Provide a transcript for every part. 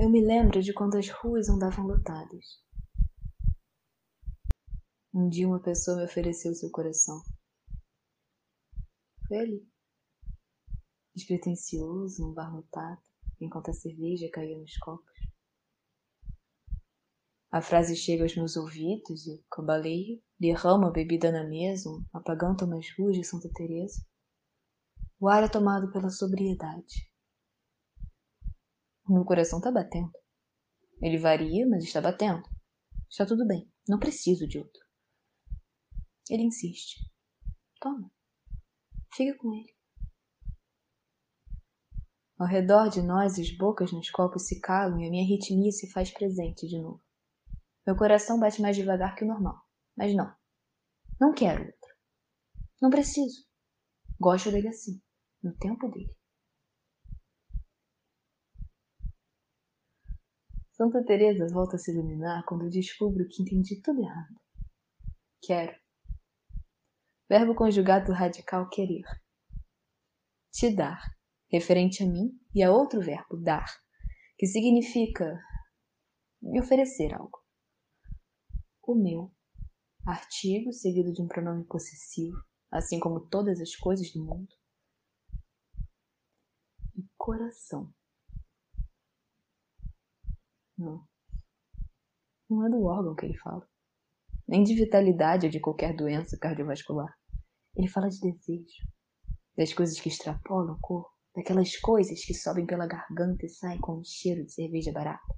Eu me lembro de quando as ruas andavam lotadas. Um dia uma pessoa me ofereceu seu coração. Foi ali, despretensioso, num bar lotado, enquanto a cerveja caía nos copos. A frase chega aos meus ouvidos e, cambaleio, derrama a bebida na mesa, apagando umas ruas de Santa Teresa. O ar é tomado pela sobriedade. Meu coração está batendo. Ele varia, mas está batendo. Está tudo bem. Não preciso de outro. Ele insiste. Toma. Fica com ele. Ao redor de nós, as bocas nos copos se calam e a minha ritmia se faz presente de novo. Meu coração bate mais devagar que o normal. Mas não. Não quero outro. Não preciso. Gosto dele assim, no tempo dele. Santa Teresa volta a se iluminar quando descubro que entendi tudo errado. Quero. Verbo conjugado radical querer. Te dar, referente a mim, e a outro verbo, dar, que significa me oferecer algo. O meu, artigo seguido de um pronome possessivo, assim como todas as coisas do mundo. E coração. Não. Não é do órgão que ele fala. Nem de vitalidade ou de qualquer doença cardiovascular. Ele fala de desejo. Das coisas que extrapolam o corpo. Daquelas coisas que sobem pela garganta e saem com um cheiro de cerveja barata.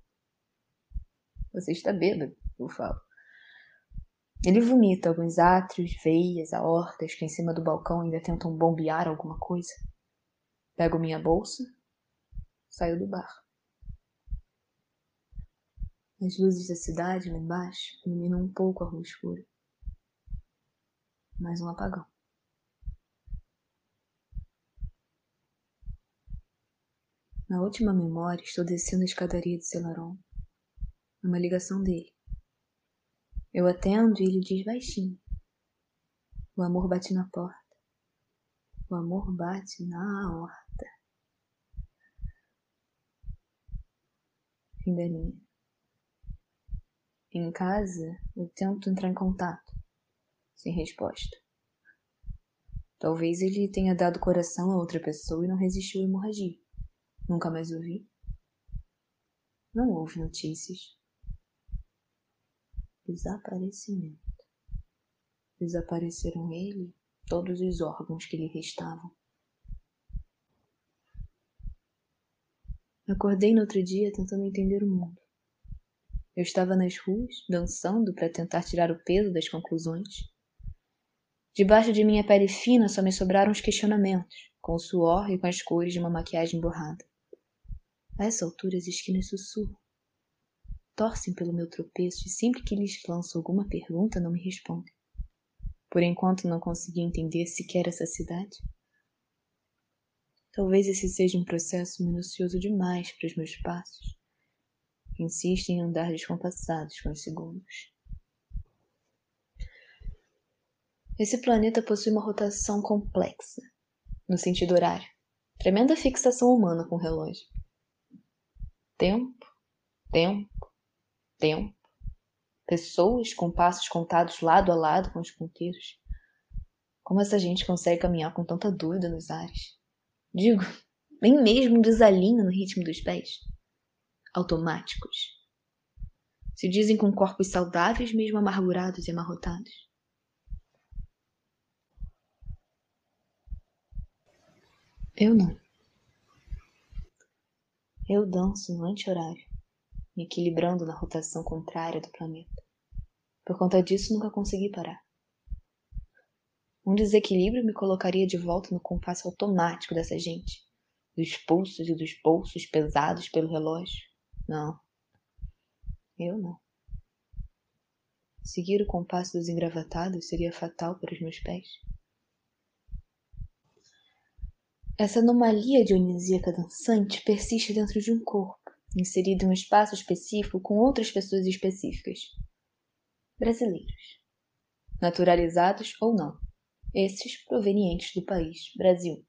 Você está bêbado, eu falo. Ele vomita alguns átrios, veias, aortas que em cima do balcão ainda tentam bombear alguma coisa. Pego minha bolsa, saio do bar. As luzes da cidade lá embaixo iluminam um pouco a rua escura. Mais um apagão. Na última memória, estou descendo a escadaria de Celaron. Uma ligação dele. Eu atendo e ele diz baixinho. O amor bate na porta. O amor bate na horta. Fim da linha. Em casa, eu tento entrar em contato, sem resposta. Talvez ele tenha dado coração a outra pessoa e não resistiu à hemorragia. Nunca mais ouvi. Não houve notícias. Desaparecimento. Desapareceram ele, todos os órgãos que lhe restavam. Acordei no outro dia tentando entender o mundo. Eu estava nas ruas, dançando para tentar tirar o peso das conclusões. Debaixo de minha pele fina só me sobraram os questionamentos, com o suor e com as cores de uma maquiagem borrada. A essa altura as esquinas sussurram. Torcem pelo meu tropeço e sempre que lhes lanço alguma pergunta não me respondem. Por enquanto não consegui entender sequer essa cidade. Talvez esse seja um processo minucioso demais para os meus passos insistem em andar descompassados com os segundos. Esse planeta possui uma rotação complexa, no sentido horário, tremenda fixação humana com o relógio. Tempo, tempo, tempo. Pessoas com passos contados lado a lado com os ponteiros. Como essa gente consegue caminhar com tanta dúvida nos ares? Digo, nem mesmo desalinha no ritmo dos pés automáticos. Se dizem com corpos saudáveis, mesmo amargurados e amarrotados. Eu não. Eu danço no anti-horário, me equilibrando na rotação contrária do planeta. Por conta disso, nunca consegui parar. Um desequilíbrio me colocaria de volta no compasso automático dessa gente, dos pulsos e dos bolsos pesados pelo relógio, não. Eu não. Seguir o compasso dos engravatados seria fatal para os meus pés. Essa anomalia dionisíaca dançante persiste dentro de um corpo, inserido em um espaço específico com outras pessoas específicas. Brasileiros. Naturalizados ou não. Esses provenientes do país, Brasil.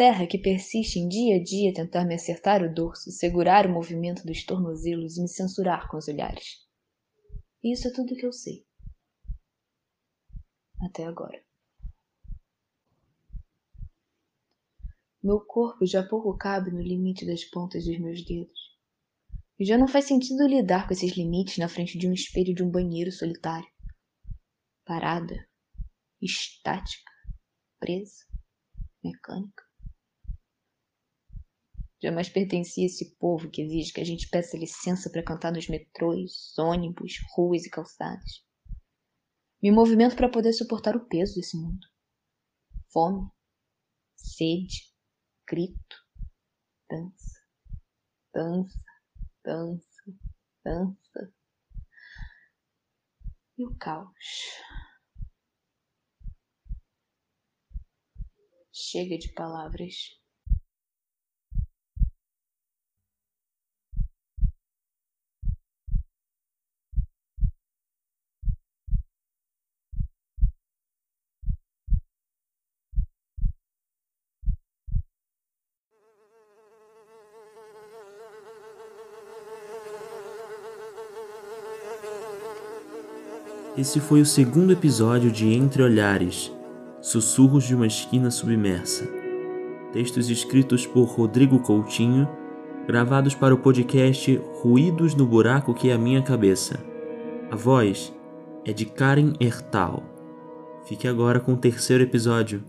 Terra que persiste em dia a dia tentar me acertar o dorso, segurar o movimento dos tornozelos e me censurar com os olhares. Isso é tudo que eu sei. Até agora. Meu corpo já pouco cabe no limite das pontas dos meus dedos. E já não faz sentido lidar com esses limites na frente de um espelho de um banheiro solitário. Parada, estática, presa, mecânica. Jamais pertenci a esse povo que exige que a gente peça licença para cantar nos metrôs, ônibus, ruas e calçadas. Me movimento para poder suportar o peso desse mundo. Fome, sede, grito, dança, dança, dança, dança. E o caos. Chega de palavras. Esse foi o segundo episódio de Entre Olhares Sussurros de uma Esquina Submersa. Textos escritos por Rodrigo Coutinho, gravados para o podcast Ruídos no Buraco que é a Minha Cabeça. A voz é de Karen Ertal. Fique agora com o terceiro episódio.